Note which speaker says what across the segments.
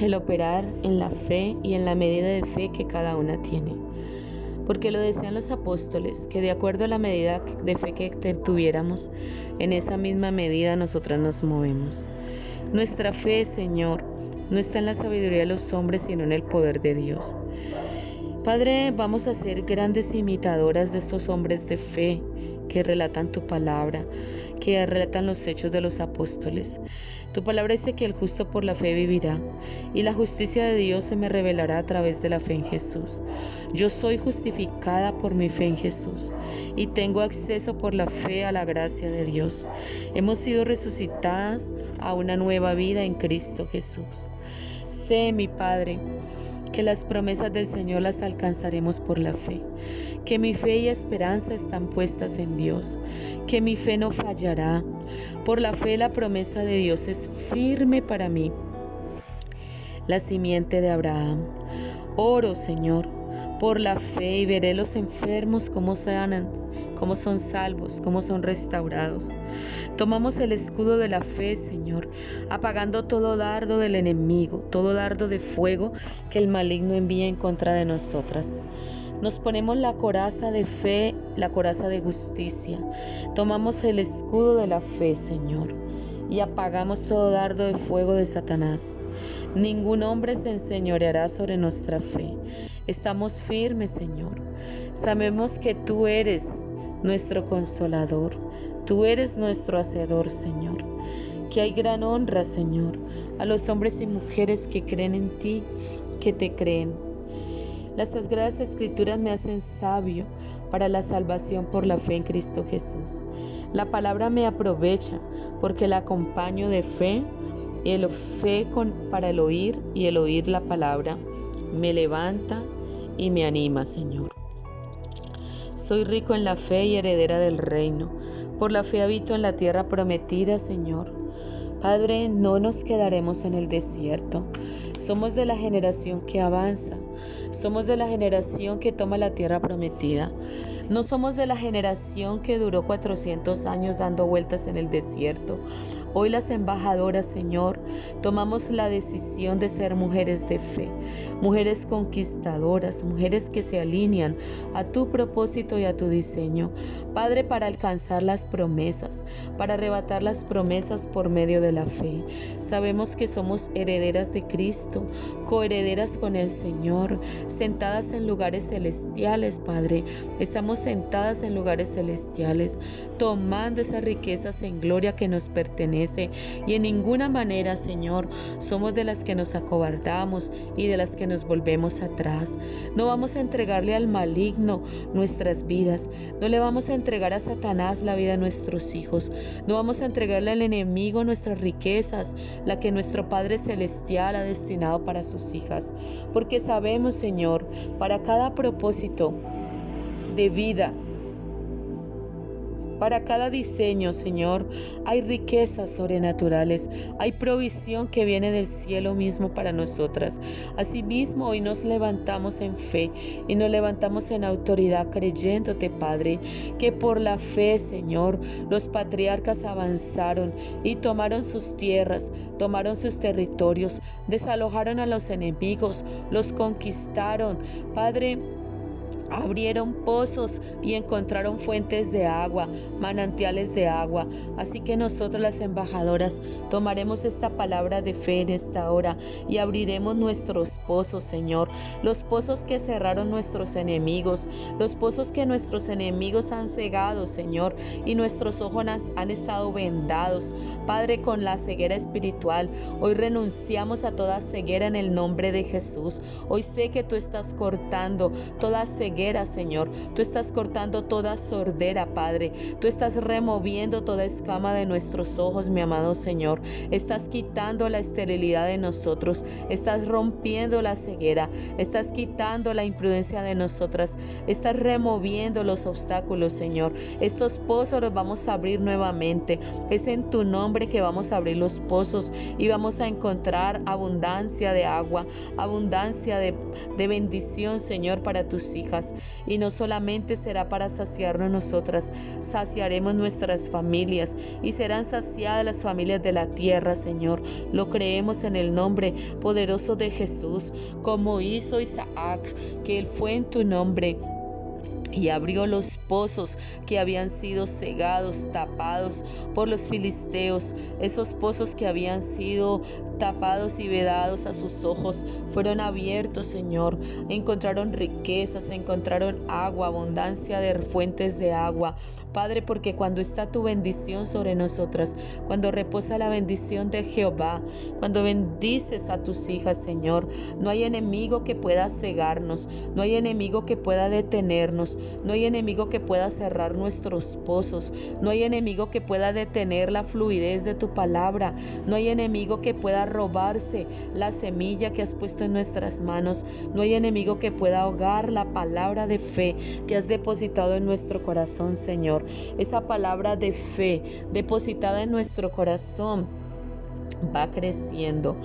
Speaker 1: el operar en la fe y en la medida de fe que cada una tiene. Porque lo decían los apóstoles, que de acuerdo a la medida de fe que tuviéramos, en esa misma medida nosotras nos movemos. Nuestra fe, Señor, no está en la sabiduría de los hombres, sino en el poder de Dios. Padre, vamos a ser grandes imitadoras de estos hombres de fe que relatan tu palabra, que relatan los hechos de los apóstoles. Tu palabra dice que el justo por la fe vivirá, y la justicia de Dios se me revelará a través de la fe en Jesús. Yo soy justificada por mi fe en Jesús, y tengo acceso por la fe a la gracia de Dios. Hemos sido resucitadas a una nueva vida en Cristo Jesús. Sé, mi Padre, que las promesas del Señor las alcanzaremos por la fe que mi fe y esperanza están puestas en Dios, que mi fe no fallará. Por la fe la promesa de Dios es firme para mí. La simiente de Abraham. Oro, Señor, por la fe y veré los enfermos cómo sanan, cómo son salvos, cómo son restaurados. Tomamos el escudo de la fe, Señor, apagando todo dardo del enemigo, todo dardo de fuego que el maligno envía en contra de nosotras. Nos ponemos la coraza de fe, la coraza de justicia. Tomamos el escudo de la fe, Señor, y apagamos todo dardo de fuego de Satanás. Ningún hombre se enseñoreará sobre nuestra fe. Estamos firmes, Señor. Sabemos que tú eres nuestro consolador. Tú eres nuestro hacedor, Señor. Que hay gran honra, Señor, a los hombres y mujeres que creen en ti, que te creen. Las Sagradas Escrituras me hacen sabio para la salvación por la fe en Cristo Jesús. La palabra me aprovecha porque la acompaño de fe y el fe para el oír y el oír la palabra me levanta y me anima, Señor. Soy rico en la fe y heredera del reino. Por la fe habito en la tierra prometida, Señor. Padre, no nos quedaremos en el desierto. Somos de la generación que avanza. Somos de la generación que toma la tierra prometida. No somos de la generación que duró 400 años dando vueltas en el desierto. Hoy las embajadoras, Señor, tomamos la decisión de ser mujeres de fe, mujeres conquistadoras, mujeres que se alinean a tu propósito y a tu diseño. Padre, para alcanzar las promesas, para arrebatar las promesas por medio de la fe. Sabemos que somos herederas de Cristo, coherederas con el Señor, sentadas en lugares celestiales, Padre. Estamos sentadas en lugares celestiales, tomando esas riquezas en gloria que nos Y en ninguna manera, Señor, somos de las que nos acobardamos y de las que nos volvemos atrás. No vamos a entregarle al maligno nuestras vidas. No le vamos a entregar a Satanás la vida de nuestros hijos. No vamos a entregarle al enemigo nuestras riquezas, la que nuestro Padre Celestial ha destinado para sus hijas. Porque sabemos, Señor, para cada propósito de vida, para cada diseño, Señor, hay riquezas sobrenaturales, hay provisión que viene del cielo mismo para nosotras. Asimismo, hoy nos levantamos en fe y nos levantamos en autoridad creyéndote, Padre, que por la fe, Señor, los patriarcas avanzaron y tomaron sus tierras, tomaron sus territorios, desalojaron a los enemigos, los conquistaron. Padre, abrieron pozos y encontraron fuentes de agua, manantiales de agua. Así que nosotros las embajadoras tomaremos esta palabra de fe en esta hora y abriremos nuestros pozos, Señor. Los pozos que cerraron nuestros enemigos, los pozos que nuestros enemigos han cegado, Señor, y nuestros ojos han estado vendados. Padre, con la ceguera espiritual, hoy renunciamos a toda ceguera en el nombre de Jesús. Hoy sé que tú estás cortando toda ceguera Señor. Tú estás cortando toda sordera, Padre. Tú estás removiendo toda escama de nuestros ojos, mi amado Señor. Estás quitando la esterilidad de nosotros. Estás rompiendo la ceguera. Estás quitando la imprudencia de nosotras. Estás removiendo los obstáculos, Señor. Estos pozos los vamos a abrir nuevamente. Es en tu nombre que vamos a abrir los pozos y vamos a encontrar abundancia de agua, abundancia de bendición, Señor, para tus hijas. Y no solamente será para saciarnos nosotras, saciaremos nuestras familias y serán saciadas las familias de la tierra, Señor. Lo creemos en el nombre poderoso de Jesús, como hizo Isaac, que él fue en tu nombre y abrió los pozos que habían sido cegados, tapados por los filisteos. Esos pozos que habían sido tapados y vedados a sus ojos fueron abiertos, Señor. Encontraron riquezas, encontraron agua, abundancia de fuentes de agua. Padre, porque cuando está tu bendición sobre nosotras, cuando reposa la bendición de Jehová, cuando bendices a tus hijas, Señor, no hay enemigo que pueda cegarnos, no hay enemigo que pueda detenernos, no hay enemigo que pueda cerrar nuestros pozos. No hay enemigo que pueda detener la fluidez de tu palabra. No hay enemigo que pueda robarse la semilla que has puesto en nuestras manos. No hay enemigo que pueda ahogar la palabra de fe que has depositado en nuestro corazón, Señor. Esa palabra de fe depositada en nuestro corazón va creciendo,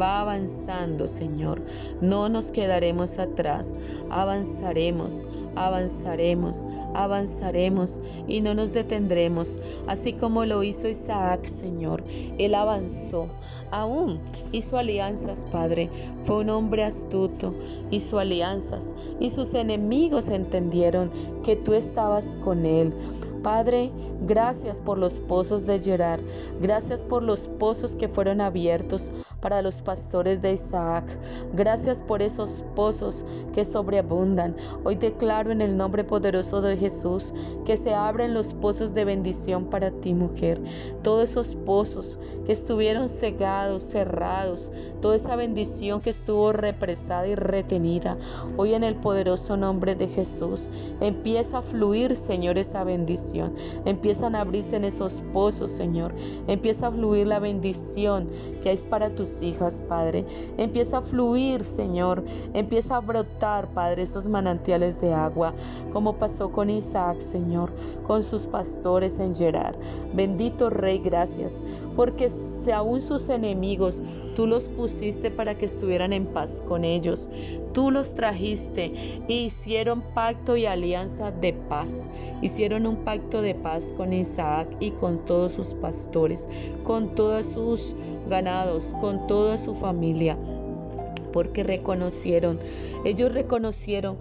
Speaker 1: va avanzando, Señor. No nos quedaremos atrás, avanzaremos, avanzaremos, avanzaremos y no nos detendremos, así como lo hizo Isaac, Señor. Él avanzó, aún hizo alianzas, Padre. Fue un hombre astuto, hizo alianzas y sus enemigos entendieron que tú estabas con él. Padre, Gracias por los pozos de Gerar. Gracias por los pozos que fueron abiertos para los pastores de Isaac. Gracias por esos pozos que sobreabundan. Hoy declaro en el nombre poderoso de Jesús que se abren los pozos de bendición para ti, mujer. Todos esos pozos que estuvieron cegados, cerrados, toda esa bendición que estuvo represada y retenida. Hoy en el poderoso nombre de Jesús empieza a fluir, Señor, esa bendición. Empiezan a abrirse en esos pozos, Señor. Empieza a fluir la bendición que hay para tus hijas, Padre. Empieza a fluir, Señor. Empieza a brotar, Padre, esos manantiales de agua, como pasó con Isaac, Señor, con sus pastores en Gerar. Bendito Rey, gracias, porque si aún sus enemigos tú los pusiste para que estuvieran en paz con ellos. Tú los trajiste e hicieron pacto y alianza de paz. Hicieron un pacto de paz con Isaac y con todos sus pastores, con todos sus ganados, con toda su familia porque reconocieron, ellos reconocieron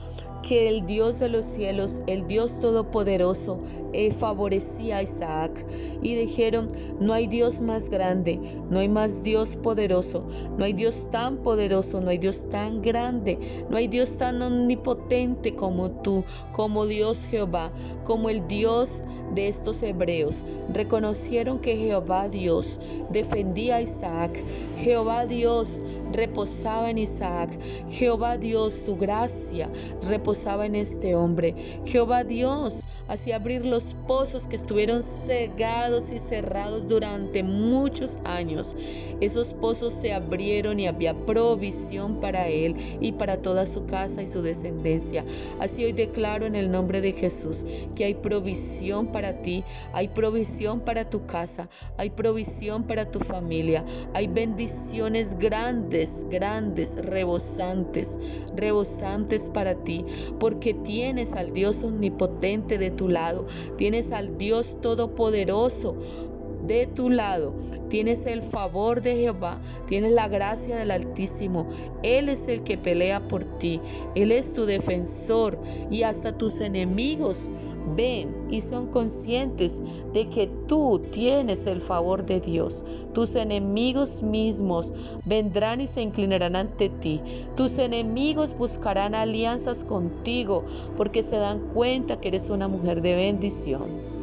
Speaker 1: que el Dios de los cielos, el Dios todopoderoso, eh, favorecía a Isaac y dijeron, no hay Dios más grande, no hay más Dios poderoso, no hay Dios tan poderoso, no hay Dios tan grande, no hay Dios tan omnipotente como tú, como Dios Jehová, como el Dios de estos hebreos. Reconocieron que Jehová Dios defendía a Isaac, Jehová Dios reposaba en Isaac. Jehová Dios, su gracia reposaba en este hombre. Jehová Dios hacía abrir los pozos que estuvieron cegados y cerrados durante muchos años. Esos pozos se abrieron y había provisión para él y para toda su casa y su descendencia. Así hoy declaro en el nombre de Jesús que hay provisión para ti, hay provisión para tu casa, hay provisión para tu familia, hay bendiciones grandes, rebosantes, rebosantes para ti, porque tienes al Dios omnipotente de tu lado, tienes al Dios todopoderoso de tu lado. Tienes el favor de Jehová, tienes la gracia del Altísimo. Él es el que pelea por ti, Él es tu defensor y hasta tus enemigos ven y son conscientes de que tú tienes el favor de Dios. Tus enemigos mismos vendrán y se inclinarán ante ti. Tus enemigos buscarán alianzas contigo porque se dan cuenta que eres una mujer de bendición.